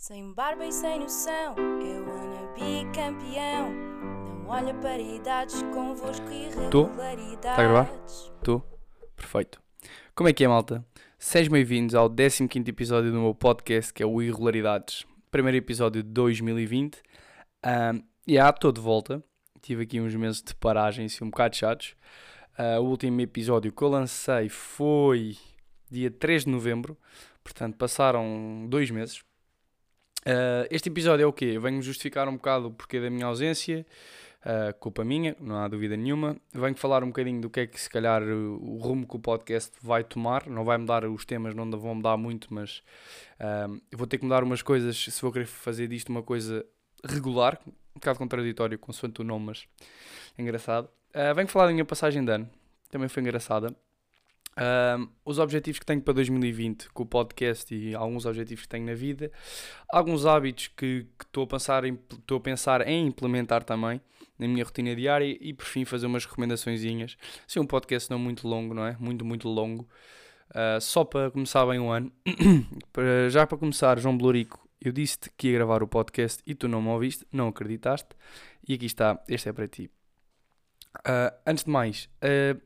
Sem barba e sem noção, eu wanna be campeão. Não olha para idades convosco irregularidades. Tá a gravar? Estou? Perfeito. Como é que é, malta? Sejam bem-vindos ao 15 episódio do meu podcast, que é o Irregularidades. Primeiro episódio de 2020. Ahm, e já estou de volta. Tive aqui uns meses de paragem, assim, um bocado chatos. Ah, o último episódio que eu lancei foi dia 3 de novembro. Portanto, passaram dois meses. Ah, este episódio é o quê? Eu venho justificar um bocado o porquê da minha ausência. Uh, culpa minha, não há dúvida nenhuma. Venho falar um bocadinho do que é que se calhar o, rumo que o podcast vai tomar. Não vai mudar os temas, não vão mudar muito, mas uh, vou ter que mudar umas coisas se vou querer fazer disto uma coisa regular, um bocado contraditório, consoante o nome, mas é engraçado. Uh, venho falar da minha passagem de ano, também foi engraçada. Uh, os objetivos que tenho para 2020 com o podcast e alguns objetivos que tenho na vida, alguns hábitos que estou a, pensar em- a pensar em implementar também na minha rotina diária e por fim fazer umas recomendaçõezinhas. Sim, um podcast não muito longo, não é? Muito, muito longo. Uh, só para começar bem o ano. Já para começar, João Blorico, eu disse-te que ia gravar o podcast e tu não me ouviste, não acreditaste. E aqui está, este é para ti. Uh, antes de mais, uh,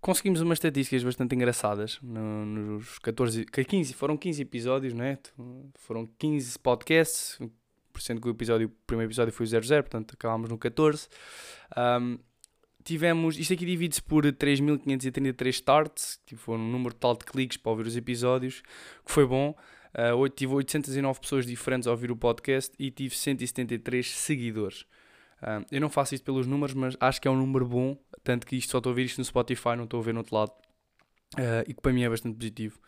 conseguimos umas estatísticas bastante engraçadas no- nos 14, que 15, foram 15 episódios, não é? Foram 15 podcasts, por cento que o, episódio, o primeiro episódio foi o 00, portanto acabámos no 14. Um, tivemos, isto aqui divide-se por 3.533 starts, tipo, foi um número total de cliques para ouvir os episódios, que foi bom. Uh, tive 809 pessoas diferentes a ouvir o podcast e tive 173 seguidores. Eu não faço isto pelos números, mas acho que é um número bom, tanto que isto só estou a ouvir isto no Spotify, não estou a ver no outro lado, Uh, e que para mim é bastante positivo.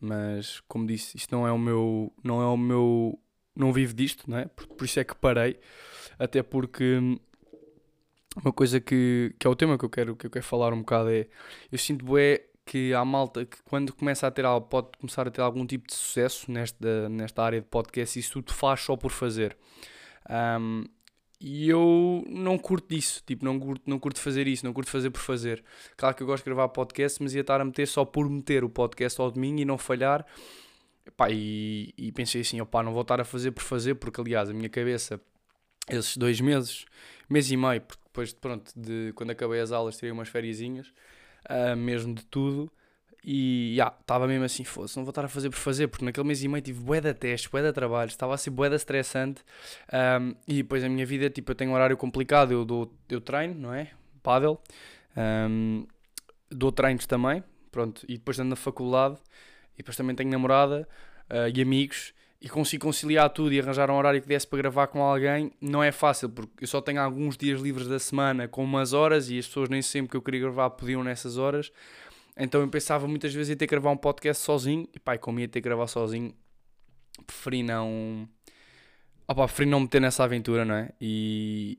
Mas, como disse, isto não é o meu, não é o meu, não vivo disto, não é? Por, por isso é que parei, até porque hum, uma coisa que, que é o tema que eu quero, que eu quero falar um bocado é, eu sinto bué que há malta que quando começa a ter pode começar a ter algum tipo de sucesso nesta, nesta área de podcast, isso tudo faz só por fazer. Um, e eu não curto disso, tipo, não curto, não curto fazer isso, não curto fazer por fazer. Claro que eu gosto de gravar podcast, mas ia estar a meter só por meter o podcast ao domingo e não falhar. E, e pensei assim, opá, não vou estar a fazer por fazer, porque aliás, a minha cabeça, esses dois meses, mês e meio, porque depois, pronto, de quando acabei as aulas, tirei umas fériasinhas, ah, mesmo de tudo, e estava mesmo assim, fosse, não vou estar a fazer por fazer, porque naquele mês e meio tive bué de testes, bué de trabalho, estava a ser bué de estressante, um, e depois a minha vida, tipo, eu tenho um horário complicado, eu, dou, eu treino, não é? Paddle, um, dou treinos também, pronto, e depois ando na faculdade, e depois também tenho namorada ah, e amigos, e consigo conciliar tudo e arranjar um horário que desse para gravar com alguém, não é fácil, porque eu só tenho alguns dias livres da semana com umas horas, e as pessoas nem sempre que eu queria gravar podiam nessas horas, então eu pensava muitas vezes em ter que gravar um podcast sozinho, e pá, como ia ter que gravar sozinho, preferi não... Opa, preferi não meter nessa aventura, não é? E,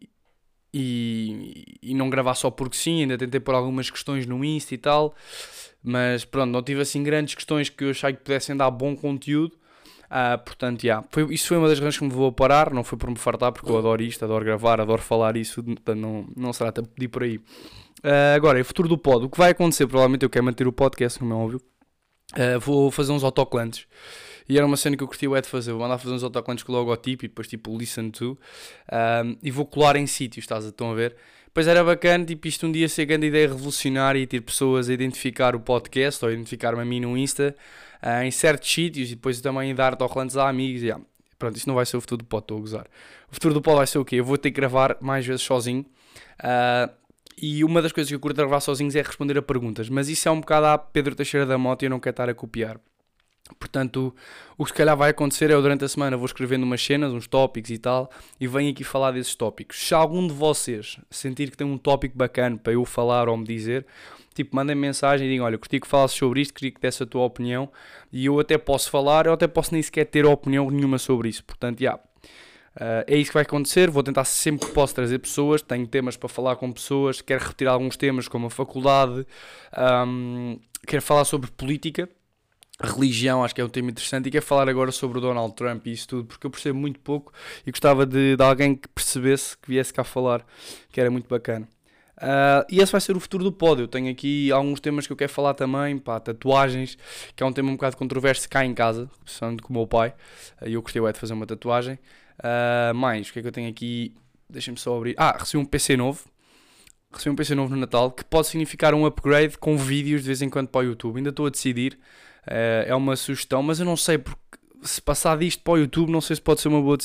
e, e não gravar só porque sim, ainda tentei pôr algumas questões no Insta e tal, mas pronto, não tive assim grandes questões que eu achei que pudessem dar bom conteúdo. Ah, portanto, yeah, foi, isso foi uma das razões que me levou a parar, não foi por me fartar, porque eu adoro isto, adoro gravar, adoro falar isso, portanto, não, não será até pedir por aí. Ah, agora, o futuro do pod, o que vai acontecer, provavelmente eu quero manter o podcast, como é óbvio, Ah, vou fazer uns autocolantes. E era uma cena que eu curti o de fazer. Vou mandar fazer uns autocolantes com o logotipo e depois tipo listen to. Um, e vou colar em sítios, estás a, estão a ver? Depois era bacana, tipo, isto um dia ser grande ideia revolucionária e ter pessoas a identificar o podcast ou identificar-me a mim no Insta ah, em certos sítios e depois também dar autocolantes a amigos. e, ah, Pronto, isto não vai ser o futuro do pod, estou a gozar. O futuro do pod vai ser o quê? Eu vou ter que gravar mais vezes sozinho. Ah, e uma das coisas que eu curto gravar sozinhos é responder a perguntas. Mas isso é um bocado a Pedro Teixeira da Moto e eu não quero estar a copiar. Portanto, o que se calhar vai acontecer é eu durante a semana vou escrevendo umas cenas, uns tópicos e tal, e venho aqui falar desses tópicos. Se algum de vocês sentir que tem um tópico bacana para eu falar ou me dizer, tipo, mandem mensagem e digam: Olha, curti que falasses sobre isto, queria que desse a tua opinião, e eu até posso falar, eu até posso nem sequer ter opinião nenhuma sobre isso. Portanto, já. Uh, é isso que vai acontecer. Vou tentar sempre que posso trazer pessoas. Tenho temas para falar com pessoas. Quero repetir alguns temas, como a faculdade. Um, quero falar sobre política religião, acho que é um tema interessante, e quero falar agora sobre o Donald Trump e isso tudo, porque eu percebo muito pouco e gostava de, de alguém que percebesse, que viesse cá falar, que era muito bacana. Uh, e esse vai ser o futuro do pódio. Eu tenho aqui alguns temas que eu quero falar também, pá, tatuagens, que é um tema um bocado controverso cá em casa, especialmente com o meu pai. Uh, eu gostei de fazer uma tatuagem. Uh, mais, o que é que eu tenho aqui? Deixem-me só abrir. Ah, recebi um PC novo. Recebi um PC novo no Natal, que pode significar um upgrade com vídeos de vez em quando para o YouTube. Ainda estou a decidir. É uma sugestão, mas eu não sei porque se passar disto para o YouTube, não sei se pode ser uma boa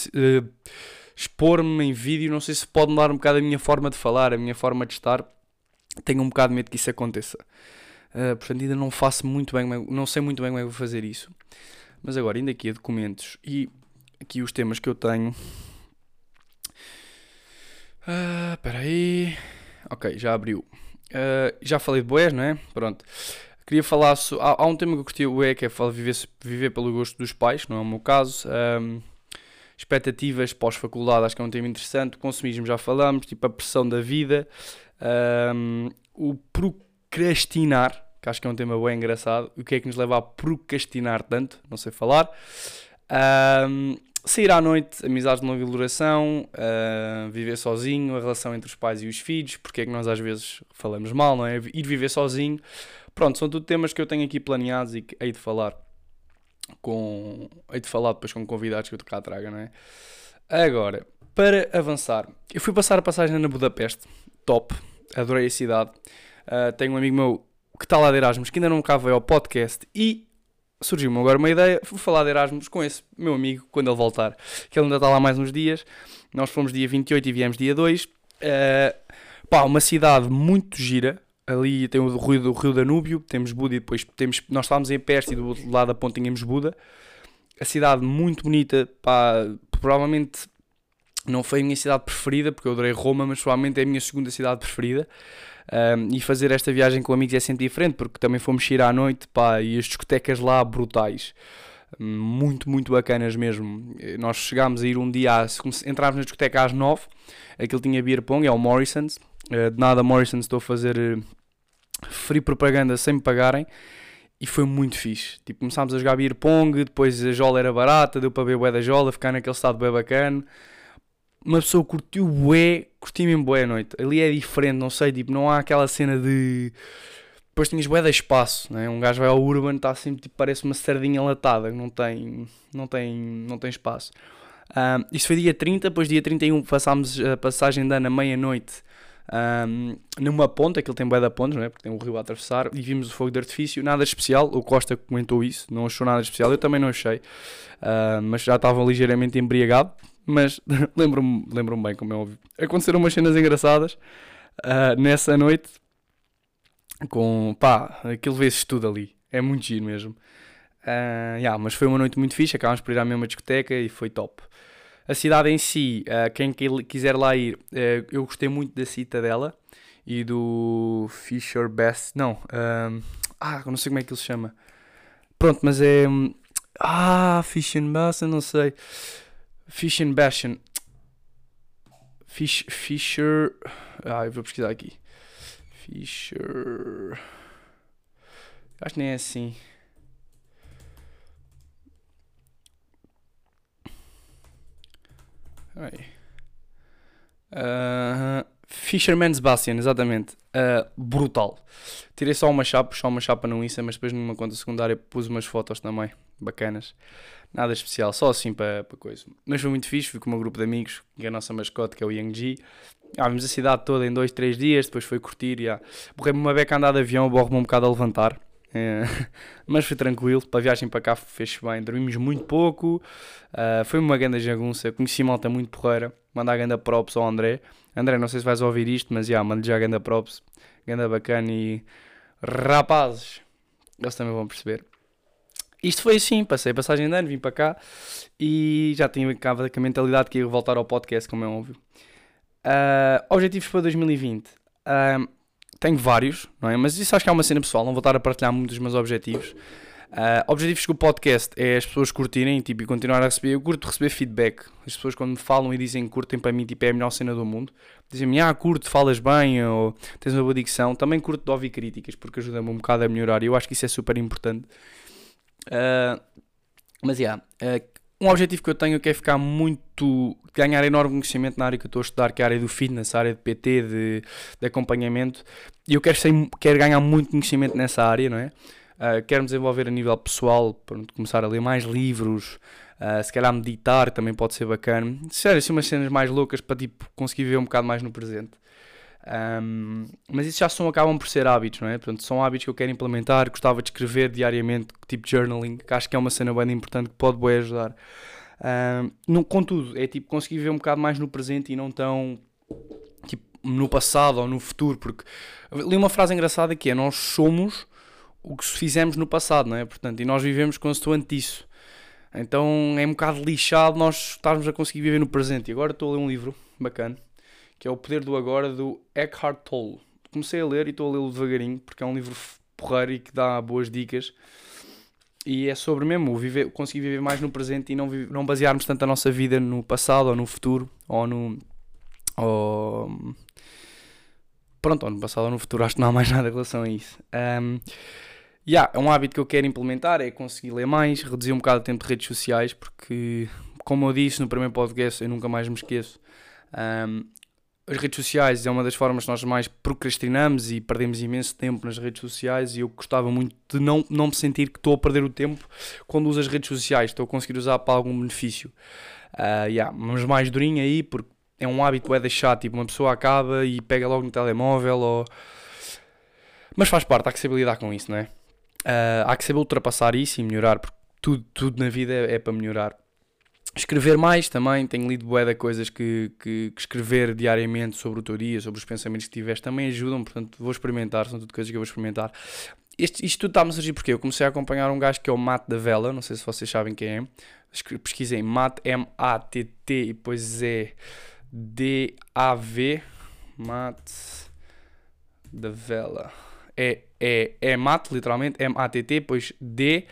expor-me em vídeo, não sei se pode mudar um bocado a minha forma de falar, a minha forma de estar. Tenho um bocado de medo que isso aconteça. Uh, portanto, ainda não faço muito bem, não sei muito bem como é que vou fazer isso. Mas agora, indo aqui a documentos e aqui os temas que eu tenho. Uh, espera aí. Ok, já abriu. Uh, já falei de boés, não é? Pronto. Queria falar. So... Há, há, um tema que eu curti o é que é viver, viver pelo gosto dos pais, não é o meu caso. Um, expectativas pós-faculdade, acho que é um tema interessante. Consumismo já falamos, tipo a pressão da vida, um, o procrastinar, que acho que é um tema bem engraçado. O que é que nos leva a procrastinar tanto? Não sei falar. Um, sair à noite, amizades de longa duração, uh, viver sozinho, a relação entre os pais e os filhos, porque é que nós às vezes falamos mal, não é? Ir viver sozinho. Pronto, são tudo temas que eu tenho aqui planeados e que hei de falar com. hei de falar depois com convidados que eu cá traga, não é? Agora, para avançar, eu fui passar a passagem na Budapeste, top, adorei a cidade. Uh, tenho um amigo meu que está lá de Erasmus que ainda não cá veio ao podcast e surgiu-me agora uma ideia, vou falar de Erasmus com esse meu amigo quando ele voltar, que ele ainda está lá mais uns dias. Nós fomos dia 28 e viemos dia 2. Uh, ah, pá, uma cidade muito gira, ali tem o Rio, do Rio Danúbio, temos Buda e depois temos, nós estávamos em Peste e do outro lado da ponte tínhamos Buda. A cidade muito bonita, pá, provavelmente não foi a minha cidade preferida, porque eu adorei Roma, mas provavelmente é a minha segunda cidade preferida. Um, e fazer esta viagem com amigos é sempre diferente, porque também fomos ir à noite, pá, e as discotecas lá brutais. Muito, muito bacanas mesmo. Nós chegámos a ir um dia, entrámos na discoteca às 9, aquilo tinha beer pong, é o Morrison's. Uh, de nada Morrison's estou a fazer uh, free propaganda sem me pagarem e foi muito fixe. Tipo, começámos a jogar beer pong, depois a jola era barata, deu para beber bué da jola, ficar naquele estado bem bacana. Uma pessoa curtiu bué, curti mesmo bué a noite. Ali é diferente, não sei, tipo, não há aquela cena de... Depois tinhas bué de espaço, né? Um gajo vai ao Urban, está sempre, tipo, parece uma sardinha latada, não tem, não tem, não tem espaço. Um, isso foi dia 30, depois dia 31 passámos a passagem da Ana meia-noite um, numa ponta, aquilo tem bué da ponte, não é? Porque tem um rio a atravessar, e vimos o fogo de artifício, nada especial, o Costa comentou isso, não achou nada especial, eu também não achei, uh, mas já estava ligeiramente embriagado, mas lembro-me lembro bem, como é óbvio. Aconteceram umas cenas engraçadas uh, nessa noite, com, pá, aquilo vê-se tudo ali, é muito giro mesmo. Uh, yeah, mas foi uma noite muito fixe, acabámos por ir à mesma discoteca e foi top. A cidade em si, uh, quem quiser lá ir, uh, eu gostei muito da Citadela e do Fisher Best. Não, um, ah, não sei como é que ele se chama. Pronto, mas é. Ah, Fish Bass, não sei. Fish and Bastion. Fish, Fisher. Ah, eu vou pesquisar aqui. Fisher. Acho que nem é assim. Uh, Fisherman's Bastion, exatamente. Uh, brutal. Tirei só uma chapa, só uma chapa no Insta, mas depois numa conta secundária pus umas fotos também, bacanas. Nada especial, só assim para, coisa. Mas foi muito fixe, fui com meu grupo de amigos, que é a nossa mascote, que é o Yang G. Ah, vimos a cidade toda em dois, três dias, depois foi curtir. Yeah. Borrei-me uma beca a andar de avião, borro-me um bocado a levantar. É, mas foi tranquilo, para a viagem para cá fez bem, dormimos muito pouco, uh, foi uma grande jagunça, conheci malta muito porreira, mandar ganda props ao André. André, não sei se vais ouvir isto, mas yeah, mando já ganda props, ganda bacana e rapazes, eles também vão perceber. Isto foi assim, passei a passagem de ano, vim para cá e já tinha cá a mentalidade que ia voltar ao podcast, como é óbvio. Uh, objetivos para 2020. Uh, tenho vários, não é? Mas isso acho que é uma cena pessoal, não vou estar a partilhar muitos dos meus objetivos. Uh, objetivos com o podcast é as pessoas curtirem tipo, e continuar a receber. Eu curto receber feedback. As pessoas quando me falam e dizem que curtem para mim, tipo, é a melhor cena do mundo. Dizem-me, ah, curto, falas bem, ou tens uma boa dicção. Também curto de ouvir críticas, porque ajuda-me um bocado a melhorar. E eu acho que isso é super importante. Uh, mas, yeah, uh, um objetivo que eu tenho que é ficar muito. ganhar enorme conhecimento na área que eu estou a estudar, que é a área do fitness, a área de PT, de, de acompanhamento. E eu quero, ser, quero ganhar muito conhecimento nessa área, não é? Uh, quero me desenvolver a nível pessoal, para começar a ler mais livros, uh, se calhar meditar também pode ser bacana. Sério, assim umas cenas mais loucas para tipo, conseguir viver um bocado mais no presente. Um, mas isso já são, acabam por ser hábitos, não é? Portanto, são hábitos que eu quero implementar. Gostava de escrever diariamente, tipo journaling, que acho que é uma cena bem importante que pode bem ajudar. Um, não, contudo, é tipo conseguir viver um bocado mais no presente e não tão tipo no passado ou no futuro. Porque li uma frase engraçada que é: Nós somos o que fizemos no passado, não é? Portanto, e nós vivemos consoante disso. Então é um bocado lixado nós estarmos a conseguir viver no presente. E agora estou a ler um livro bacana que é O Poder do Agora, do Eckhart Tolle. Comecei a ler e estou a lê-lo devagarinho, porque é um livro porreiro e que dá boas dicas. E é sobre mesmo viver, conseguir viver mais no presente e não, não basearmos tanto a nossa vida no passado ou no futuro ou no. Ou, pronto, ou no passado ou no futuro, acho que não há mais nada em relação a isso. Um, yeah, é um hábito que eu quero implementar, é conseguir ler mais, reduzir um bocado o tempo de redes sociais, porque, como eu disse no primeiro podcast, eu nunca mais me esqueço. Um, as redes sociais é uma das formas que nós mais procrastinamos e perdemos imenso tempo nas redes sociais e eu gostava muito de não, não me sentir que estou a perder o tempo quando uso as redes sociais, estou a conseguir usar para algum benefício. Uh, yeah, mas mais durinho aí, porque é um hábito é deixar, tipo, uma pessoa acaba e pega logo no telemóvel ou... Mas faz parte, há que saber lidar com isso, não é? Uh, há que saber ultrapassar isso e melhorar, porque tudo, tudo na vida é, é para melhorar escrever mais também, tenho lido bué de coisas que, que, que, escrever diariamente sobre o teu dia, sobre os pensamentos que tiveste, também ajudam, portanto vou experimentar, são tudo coisas que eu vou experimentar. Isto tudo está-me a surgir porque eu comecei a acompanhar um gajo que é o Matt da Vela, não sei se vocês sabem quem é, pesquisei Matt, M-A-T-T e depois é D-A-V, Matt da Vela, é, é, é Matt, literalmente, M-A-T-T, depois D,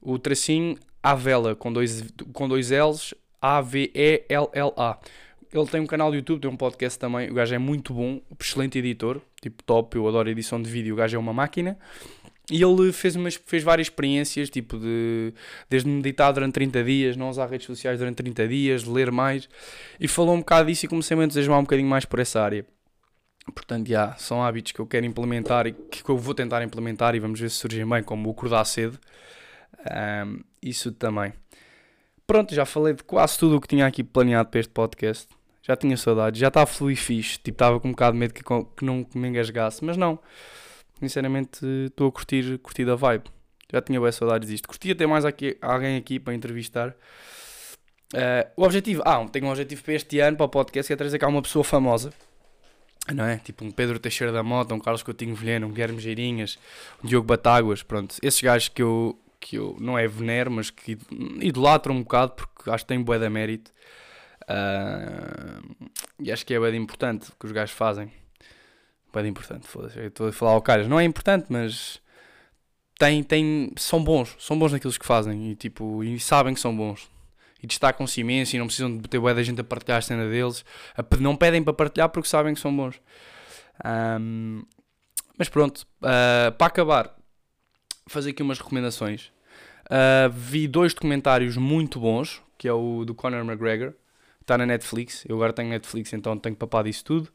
o tracinho Avela, com dois, com dois L's, A-V-E-L-L-A. Ele tem um canal do YouTube, tem um podcast também. O gajo é muito bom, excelente editor, tipo top. Eu adoro edição de vídeo. O gajo é uma máquina. E ele fez, umas, fez várias experiências, tipo de desde meditar durante 30 dias, não usar redes sociais durante 30 dias, ler mais. E falou um bocado disso e comecei a entusiasmar um bocadinho mais por essa área. Portanto, já, são hábitos que eu quero implementar e que eu vou tentar implementar e vamos ver se surgem bem, como o acordar cedo. Um, isso também. Pronto, já falei de quase tudo o que tinha aqui planeado para este podcast. Já tinha saudades, já estava fluir fixe. Tipo, estava com um bocado de medo que, que não me engasgasse, mas não. Sinceramente, estou a curtir, curtir a vibe. Já tinha boas saudades disto. Curtia ter mais aqui, alguém aqui para entrevistar. Uh, o objetivo, ah, tenho um objetivo para este ano, para o podcast, que é trazer cá uma pessoa famosa. Não é? Tipo um Pedro Teixeira da Mota, um Carlos Coutinho Vilhena, um Guilherme Geirinhas, um Diogo Batáguas, pronto. Esses gajos que eu, que eu não é venero, mas que idolatro um bocado porque acho que tem bué de mérito. Uh, e acho que é bué importante o que os gajos fazem. Bué de importante, foda-se. Estou a falar ao caras. Não é importante, mas tem, tem, são bons. São bons naquilo que fazem e, tipo, e sabem que são bons. E destacam-se imenso e não precisam de ter bué da gente a partilhar a cena deles. Não pedem para partilhar porque sabem que são bons. Um, mas pronto, uh, para acabar, fazer aqui umas recomendações. Uh, vi dois documentários muito bons, que é o do Conor McGregor, está na Netflix. Eu agora tenho Netflix, então tenho papado isso tudo.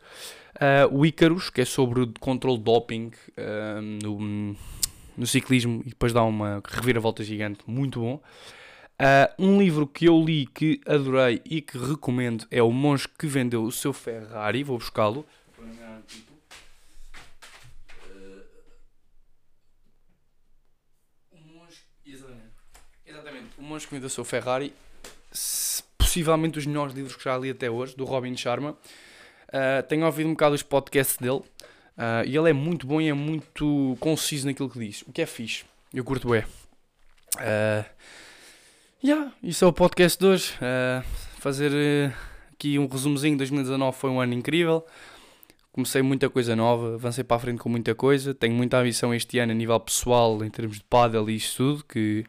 Uh, o Icarus, que é sobre o controle doping uh, no, no, ciclismo e depois dá uma reviravolta gigante, muito bom. um livro que eu li que adorei e que recomendo é O Monge que Vendeu o Seu Ferrari. Vou buscá-lo. Que Vendeu o Seu Ferrari, possivelmente os melhores livros que já li até hoje, do Robin Sharma. Uh, tenho ouvido um bocado os podcasts dele uh, e ele é muito bom e é muito conciso naquilo que diz, o que é fixe. Eu curto bem. Uh, yeah, isso é o podcast de hoje. Uh, fazer aqui um resumozinho. 2019 foi um ano incrível. Comecei muita coisa nova, avancei para a frente com muita coisa. Tenho muita ambição este ano a nível pessoal, em termos de paddle e isso tudo, que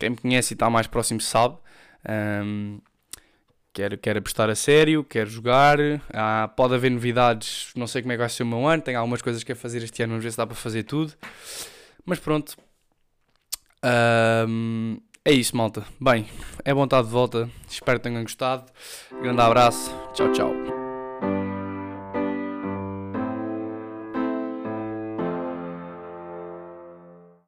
quem me conhece e está mais próximo sabe. Um, quero, quero apostar a sério, quero jogar. Ah, pode haver novidades, não sei como é que vai ser o meu ano. Tenho algumas coisas que quero fazer este ano, vamos ver se dá para fazer tudo. Mas pronto, um, é isso, malta. Bem, é bom estar de volta. Espero que tenham gostado. Grande abraço. Tchau, tchau.